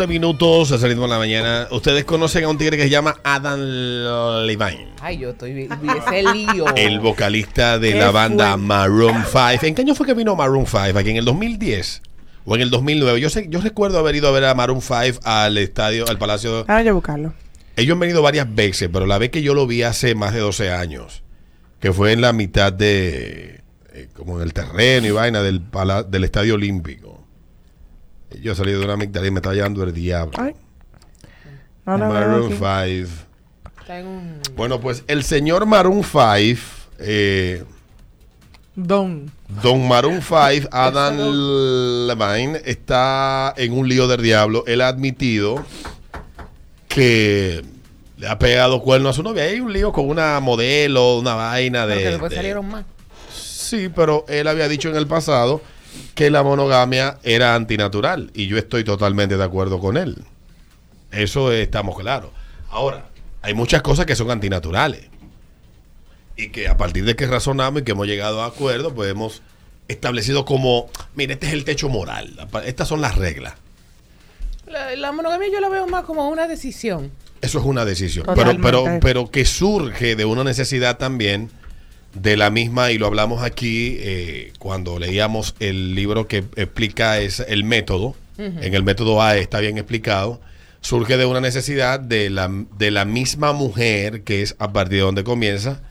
12 minutos, el ritmo de la mañana. Ustedes conocen a un tigre que se llama Adam Levine. Ay, yo estoy vi- vi ese lío. El vocalista de ¿Qué la banda fue? Maroon 5. ¿En qué año fue que vino Maroon 5? ¿Aquí en el 2010? ¿O en el 2009? Yo sé, yo recuerdo haber ido a ver a Maroon 5 al estadio, al Palacio. Ahora yo buscarlo. Ellos han venido varias veces, pero la vez que yo lo vi hace más de 12 años, que fue en la mitad de, eh, como en el terreno y vaina del, pala- del Estadio Olímpico. Yo salí de una mitad y me estaba llevando el diablo. Ay. No veo Maroon aquí. 5. Está en un- Bueno, pues el señor Maroon 5, eh, Don. Don Maroon 5, Adam Levine, está en un lío del diablo. Él ha admitido que le ha pegado cuerno a su novia. Hay un lío con una modelo, una vaina de... Porque después de- salieron más. Sí, pero él había dicho en el pasado que la monogamia era antinatural y yo estoy totalmente de acuerdo con él. Eso estamos claros. Ahora, hay muchas cosas que son antinaturales y que a partir de que razonamos y que hemos llegado a acuerdo, pues hemos establecido como, mire, este es el techo moral, estas son las reglas. La, la monogamia yo la veo más como una decisión. Eso es una decisión. Pero, pero, pero que surge de una necesidad también de la misma, y lo hablamos aquí eh, cuando leíamos el libro que explica es el método. En el método A está bien explicado. Surge de una necesidad de la, de la misma mujer, que es a partir de donde comienza,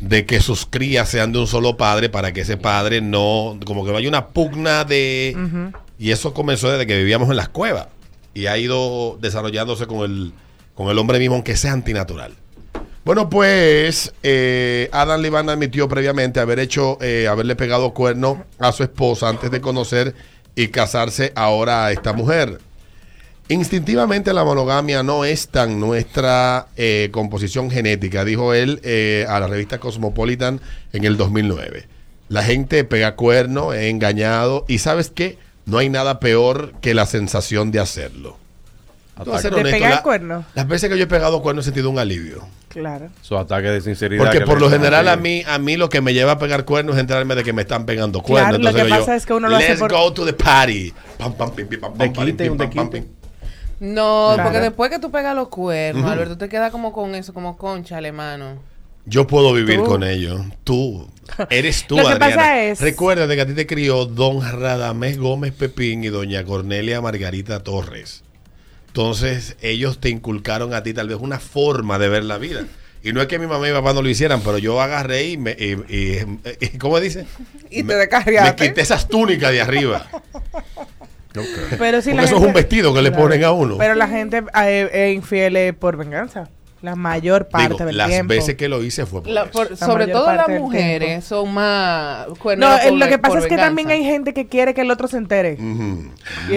de que sus crías sean de un solo padre para que ese padre no, como que vaya una pugna de... Y eso comenzó desde que vivíamos en las cuevas y ha ido desarrollándose con el, con el hombre mismo, aunque sea antinatural. Bueno, pues eh, Adam Levine admitió previamente haber hecho, eh, haberle pegado cuerno a su esposa antes de conocer y casarse ahora a esta mujer. Instintivamente la monogamia no es tan nuestra eh, composición genética, dijo él eh, a la revista Cosmopolitan en el 2009. La gente pega cuerno, es engañado y sabes qué, no hay nada peor que la sensación de hacerlo. ¿De pegar la- cuerno? Las veces que yo he pegado cuerno he sentido un alivio. Claro. Su ataque de sinceridad. Porque que por lo general a mí, a mí lo que me lleva a pegar cuernos es enterarme de que me están pegando cuernos. Claro, lo Entonces que yo, pasa es que uno lo hace Let's por- go to the party. Pam, pam, pim, pim, pam, De pam, pam, quite, pim, un pam, de pam, quite. pim. No, Claro. porque después que tú pegas los cuernos, Alberto, te queda como con eso, como concha, hermano. Yo puedo vivir Tú. con ello. Tú. Eres tú, Lo que Adriana. pasa es- Recuerda de que a ti te crió don Radamés Gómez Pepín y doña Cornelia Margarita Torres. Entonces, ellos te inculcaron a ti tal vez una forma de ver la vida. Y no es que mi mamá y mi papá no lo hicieran, pero yo agarré y me... Y, y- y- ¿Cómo dice? Y te Me- descarriaste. Me quité esas túnicas de arriba. Pero si Porque la eso es gente- un vestido que le ponen a uno. Pero la gente eh, es infiel eh, por venganza. La mayor parte Digo, del las tiempo. veces que lo hice fue por La- eso. La sobre todo las mujeres son más No, eh, por lo que pasa es que también hay gente que quiere que el otro se entere.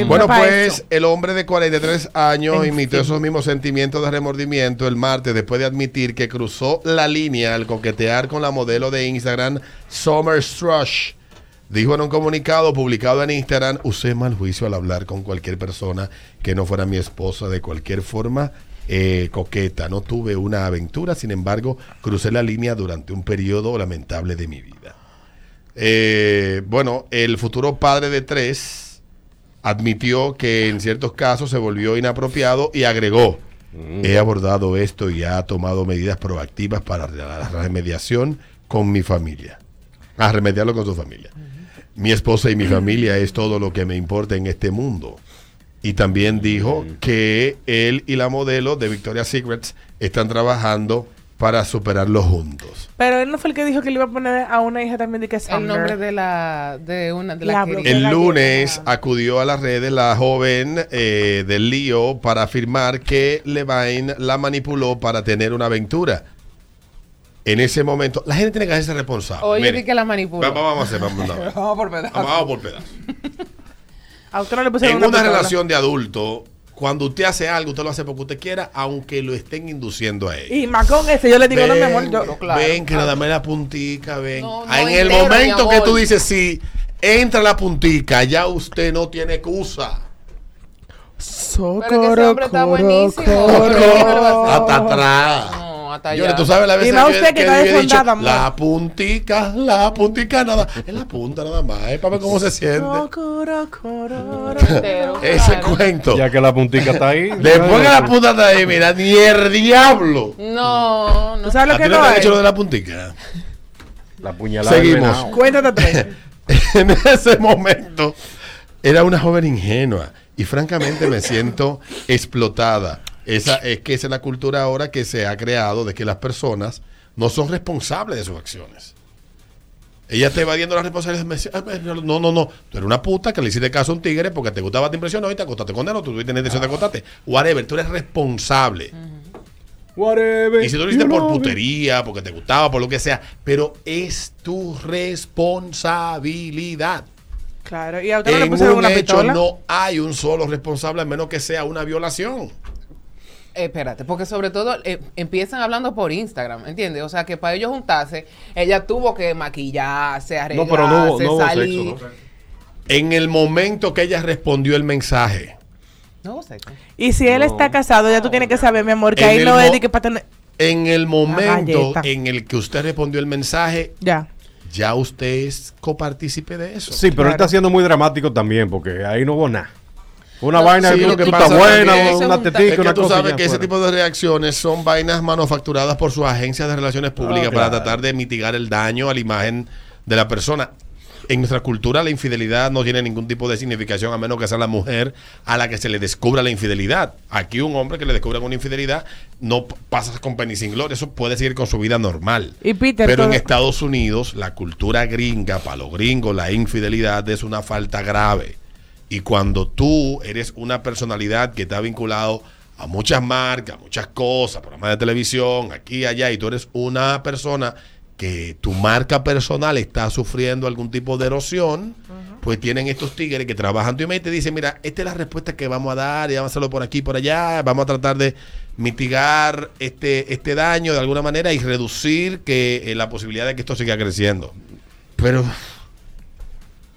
Bueno, pues eso. el hombre de 43 años En imitó fin. esos mismos sentimientos de remordimiento el martes después de admitir que cruzó la línea al coquetear con la modelo de Instagram Summer Strush. Dijo en un comunicado publicado en Instagram, usé mal juicio al hablar con cualquier persona que no fuera mi esposa de cualquier forma eh, coqueta. No tuve una aventura, sin embargo, crucé la línea durante un periodo lamentable de mi vida. Eh, bueno, el futuro padre de tres admitió que en ciertos casos se volvió inapropiado y agregó, he abordado esto y ha tomado medidas proactivas para la remediación con mi familia. A remediarlo con su familia. Mi esposa y mi familia es todo lo que me importa en este mundo. Y también dijo que él y la modelo de Victoria's Secrets están trabajando para superarlo juntos. Pero él no fue el que dijo que le iba a poner a una hija también de que es El nombre de la de una de la La querida. Qué El lunes acudió a las redes la joven eh, del lío para afirmar que Levine la manipuló para tener una aventura. En ese momento, la gente tiene que hacerse responsable. Oye, Mire, di que la manipuló. va- vamos a hacer, vamos, no. Vamos por pedazos. Vamos, vamos por pedazos. A usted no le pusieron En una pistola. relación de adulto, cuando usted hace algo, usted lo hace porque usted quiera, aunque lo estén induciendo a él. Y más con ese, yo le digo, no, mi amor, yo... no, claro. ven que nada más la puntica, ven. No, no en el momento que tú dices, sí, entra la puntica, ya usted no tiene excusa. Socorro, Pero que ese hombre está coro, buenísimo. Hasta atrás. No, hasta Yo, allá. tú sabes la vez Y más usted que está yo he dicho, desfondada, amor. la puntica, la puntica nada, es la punta nada más, es para ver cómo se siente. Ese cuento. Ya que la puntica está ahí. Después que la punta está ahí, mira, ni el diablo. No, no. ¿Tú sabes ¿A lo que no hay? hecho lo de la puntica? La puñalada. Seguimos. Cuéntate tres. en ese momento era una joven ingenua y francamente me siento explotada. Esa es que esa es la cultura ahora que se ha creado de que las personas no son responsables de sus acciones. Ella está evadiendo las responsabilidades. "Ah, pero No, no, no. Tú eres una puta que le hiciste caso a un tigre porque te gustaba, te impresionó y te acostaste con él o tú tuviste intención de acostarte. Whatever, tú eres responsable. Whatever. Y si tú lo hiciste por putería, porque te gustaba, por lo que sea, pero es tu responsabilidad. Claro, y a usted no le En pusieron un una hecho pistola. no hay un solo responsable a menos que sea una violación. Eh, espérate, porque sobre todo eh, empiezan hablando por Instagram, ¿entiendes? O sea, que para ellos juntarse, ella tuvo que maquillarse, No, arreglarse, pero no hubo, no hubo salir. sexo. ¿no? En el momento que ella respondió el mensaje, No hubo sexo. Y si él No. está casado, ya tú tienes que saber, mi amor, que En ahí no es de que para tener... en el momento en el que usted respondió el mensaje, Ya. ya usted es copartícipe de eso. Sí, pero él está siendo muy dramático también, porque ahí no hubo nada. Una No, vaina sí, que que pasa buena, una un- tetica, Es que una tú cosa. sabes que ese fuera. tipo de reacciones son vainas manufacturadas por sus agencias de relaciones públicas Ah, para claro. tratar de mitigar el daño a la imagen de la persona. En nuestra cultura la infidelidad no tiene ningún tipo de significación a menos que sea la mujer a la que se le descubra la infidelidad. Aquí un hombre que le descubra una infidelidad no pasa con pena y sin gloria, eso puede seguir con su vida normal. Y Peter, Pero en Estados Unidos, la cultura gringa, para los gringos, la infidelidad es una falta grave. Y cuando tú eres una personalidad que está vinculado a muchas marcas, muchas cosas, programas de televisión, aquí y allá, y tú eres una persona que tu marca personal está sufriendo algún tipo de erosión, pues tienen estos tigres que trabajan tu imagen y te dicen, mira, esta es la respuesta que vamos a dar, y vamos a hacerlo por aquí y por allá, vamos a tratar de mitigar este, este daño de alguna manera y reducir que eh, la posibilidad de que esto siga creciendo. Pero,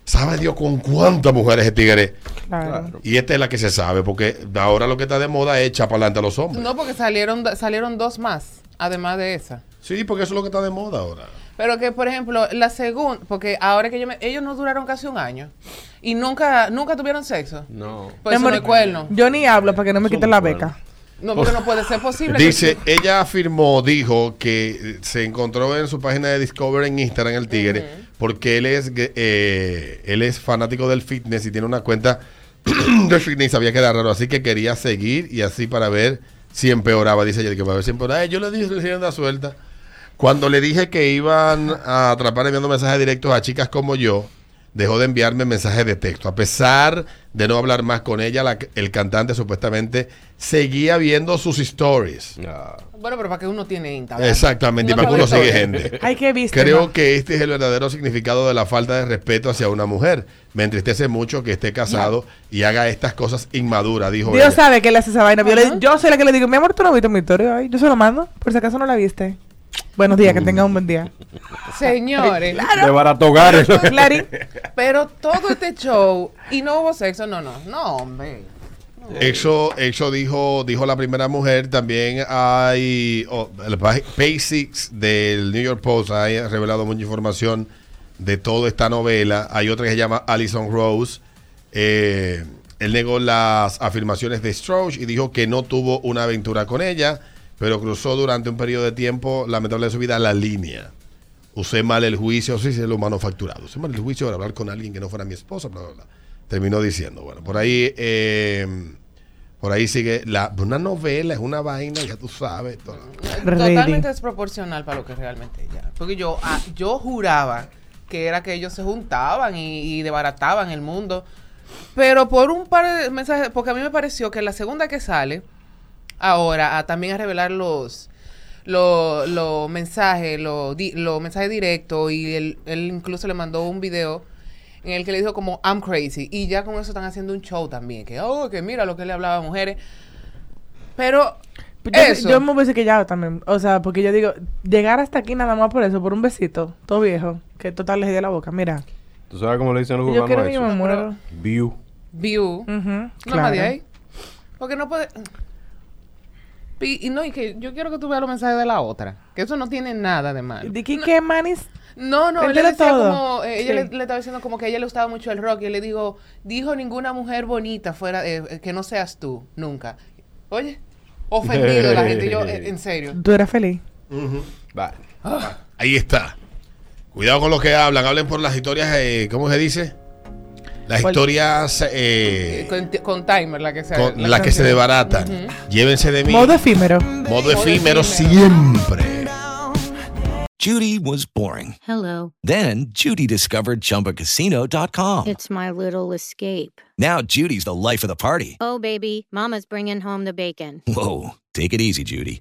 ¿sabe Dios con cuántas mujeres es tigre? Claro. Y esta es la que se sabe, porque ahora lo que está de moda es echar para adelante a los hombres. No, porque salieron, salieron dos más, además de esa. Sí, porque eso es lo que está de moda ahora. Pero que, por ejemplo, la segunda, porque ahora que yo me- ellos no duraron casi un año y nunca nunca tuvieron sexo. No. Pues no cuerno. Yo ni hablo para que no me quiten la beca. No, porque no puede ser posible. que- Dice, ella afirmó, dijo que se encontró en su página de Discover en Instagram el tigre, porque él es eh, él es fanático del fitness y tiene una cuenta de fitness, sabía que era raro, así que quería seguir y así para ver si empeoraba. Dice ella que para ver si empeoraba. Yo le dije rienda suelta. Cuando le dije que iban a atrapar enviando mensajes directos a chicas como yo, dejó de enviarme mensajes de texto. A pesar de no hablar más con ella, la- el cantante supuestamente seguía viendo sus stories. Ah. Bueno, pero para que uno tiene Instagram. Exactamente, y para que uno sigue gente. Ay, qué viste. Creo que este es el verdadero significado de la falta de respeto hacia una mujer. Me entristece mucho que esté casado y haga estas cosas inmaduras, dijo Dios ella. sabe que él hace esa vaina. Le- yo soy la que le digo, mi amor, tú no viste mi historia hoy. Yo se lo mando, por si acaso no la viste. Buenos días, que tenga un buen día. Señores, De barato hogares. Clarín. pero todo este show y no hubo sexo, no, no, no, hombre. Eso, eso dijo, dijo la primera mujer. También hay oh, el Six del New York Post ha revelado mucha información de toda esta novela. Hay otra que se llama Alison Rose. Eh, él negó las afirmaciones de Strauss y dijo que no tuvo una aventura con ella, pero cruzó durante un periodo de tiempo lamentable de su vida la línea. Usé mal el juicio, sí, sí, lo manufacturado. Usé mal el juicio para hablar con alguien que no fuera mi esposa, bla, bla, bla. terminó diciendo. Bueno, por ahí, eh, por ahí sigue la, una novela, es una vaina, ya tú sabes. todo. Totalmente desproporcional para lo que realmente ella. Porque yo, ah, yo juraba que era que ellos se juntaban y, y desbarataban el mundo. Pero por un par de mensajes, porque a mí me pareció que la segunda que sale, ahora, a, también a revelar los los los mensajes, los di- los mensajes directos, y él, él incluso le mandó un video en el que le dijo como I'm crazy. Y ya con eso están haciendo un show también. Que, oh, que mira lo que le hablaba a mujeres. Pero Yo, eso. yo me hubiese quillado también. O sea, porque yo digo, llegar hasta aquí nada más por eso, por un besito, todo viejo, que total les dio la boca. Mira, ¿Tú sabes cómo le dicen los yo cubanos quiero a que yo me eso? muero. View. View. No claro. más de ahí. Porque no puede. Y, no, y que yo quiero que tú veas los mensajes de la otra. Que eso no tiene nada de malo. ¿De qué, qué manis? No, no, él le Entera decía todo. como. eh, ella Sí. le, le estaba diciendo como que a ella le gustaba mucho el rock. Y él le digo, dijo ninguna mujer bonita fuera. eh, eh, que no seas tú, nunca. Oye, ofendido la gente. Yo, eh, en serio. Tú eras feliz. Vale. Ahí está. Cuidado con lo que hablan. Hablen por las historias, eh, ¿cómo se dice? Las ¿Cuál? historias eh, Con, con timer, la que sea. con la que se desbaratan. Llévense de mí. Modo efímero. Modo efímero siempre. Judy was boring. Hello. Then Judy discovered ChumbaCasino.com. It's my little escape. Now Judy's the life of the party. Oh, baby, Mama's bringing home the bacon. Whoa, take it easy, Judy.